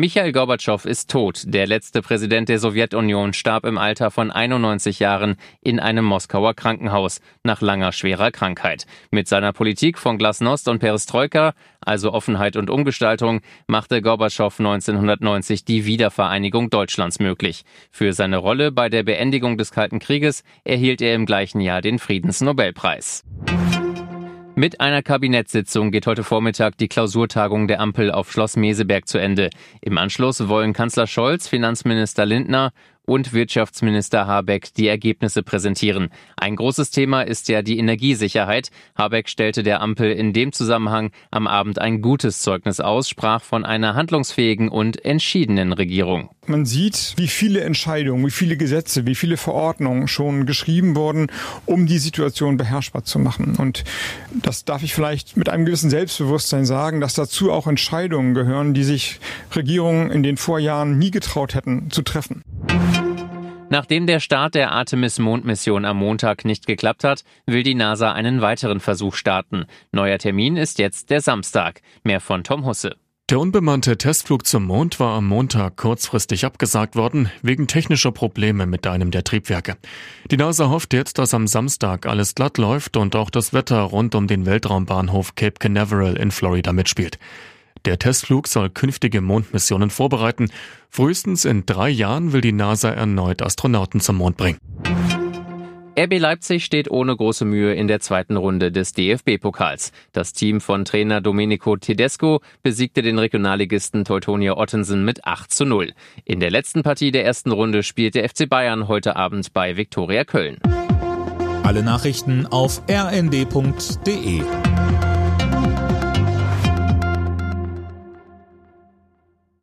Michael Gorbatschow ist tot. Der letzte Präsident der Sowjetunion starb im Alter von 91 Jahren in einem Moskauer Krankenhaus nach langer schwerer Krankheit. Mit seiner Politik von Glasnost und Perestroika, also Offenheit und Umgestaltung, machte Gorbatschow 1990 die Wiedervereinigung Deutschlands möglich. Für seine Rolle bei der Beendigung des Kalten Krieges erhielt er im gleichen Jahr den Friedensnobelpreis. Mit einer Kabinettssitzung geht heute Vormittag die Klausurtagung der Ampel auf Schloss Meseberg zu Ende. Im Anschluss wollen Kanzler Scholz, Finanzminister Lindner und Wirtschaftsminister Habeck die Ergebnisse präsentieren. Ein großes Thema ist ja die Energiesicherheit. Habeck stellte der Ampel in dem Zusammenhang am Abend ein gutes Zeugnis aus, sprach von einer handlungsfähigen und entschiedenen Regierung. Man sieht, wie viele Entscheidungen, wie viele Gesetze, wie viele Verordnungen schon geschrieben wurden, um die Situation beherrschbar zu machen. Und das darf ich vielleicht mit einem gewissen Selbstbewusstsein sagen, dass dazu auch Entscheidungen gehören, die sich Regierungen in den Vorjahren nie getraut hätten zu treffen. Nachdem der Start der Artemis-Mondmission am Montag nicht geklappt hat, will die NASA einen weiteren Versuch starten. Neuer Termin ist jetzt der Samstag. Mehr von Tom Husse. Der unbemannte Testflug zum Mond war am Montag kurzfristig abgesagt worden, wegen technischer Probleme mit einem der Triebwerke. Die NASA hofft jetzt, dass am Samstag alles glatt läuft und auch das Wetter rund um den Weltraumbahnhof Cape Canaveral in Florida mitspielt. Der Testflug soll künftige Mondmissionen vorbereiten. Frühestens in drei Jahren will die NASA erneut Astronauten zum Mond bringen. RB Leipzig steht ohne große Mühe in der zweiten Runde des DFB-Pokals. Das Team von Trainer Domenico Tedesco besiegte den Regionalligisten Teutonia Ottensen mit 8 zu 0. In der letzten Partie der ersten Runde spielt der FC Bayern heute Abend bei Viktoria Köln. Alle Nachrichten auf rnd.de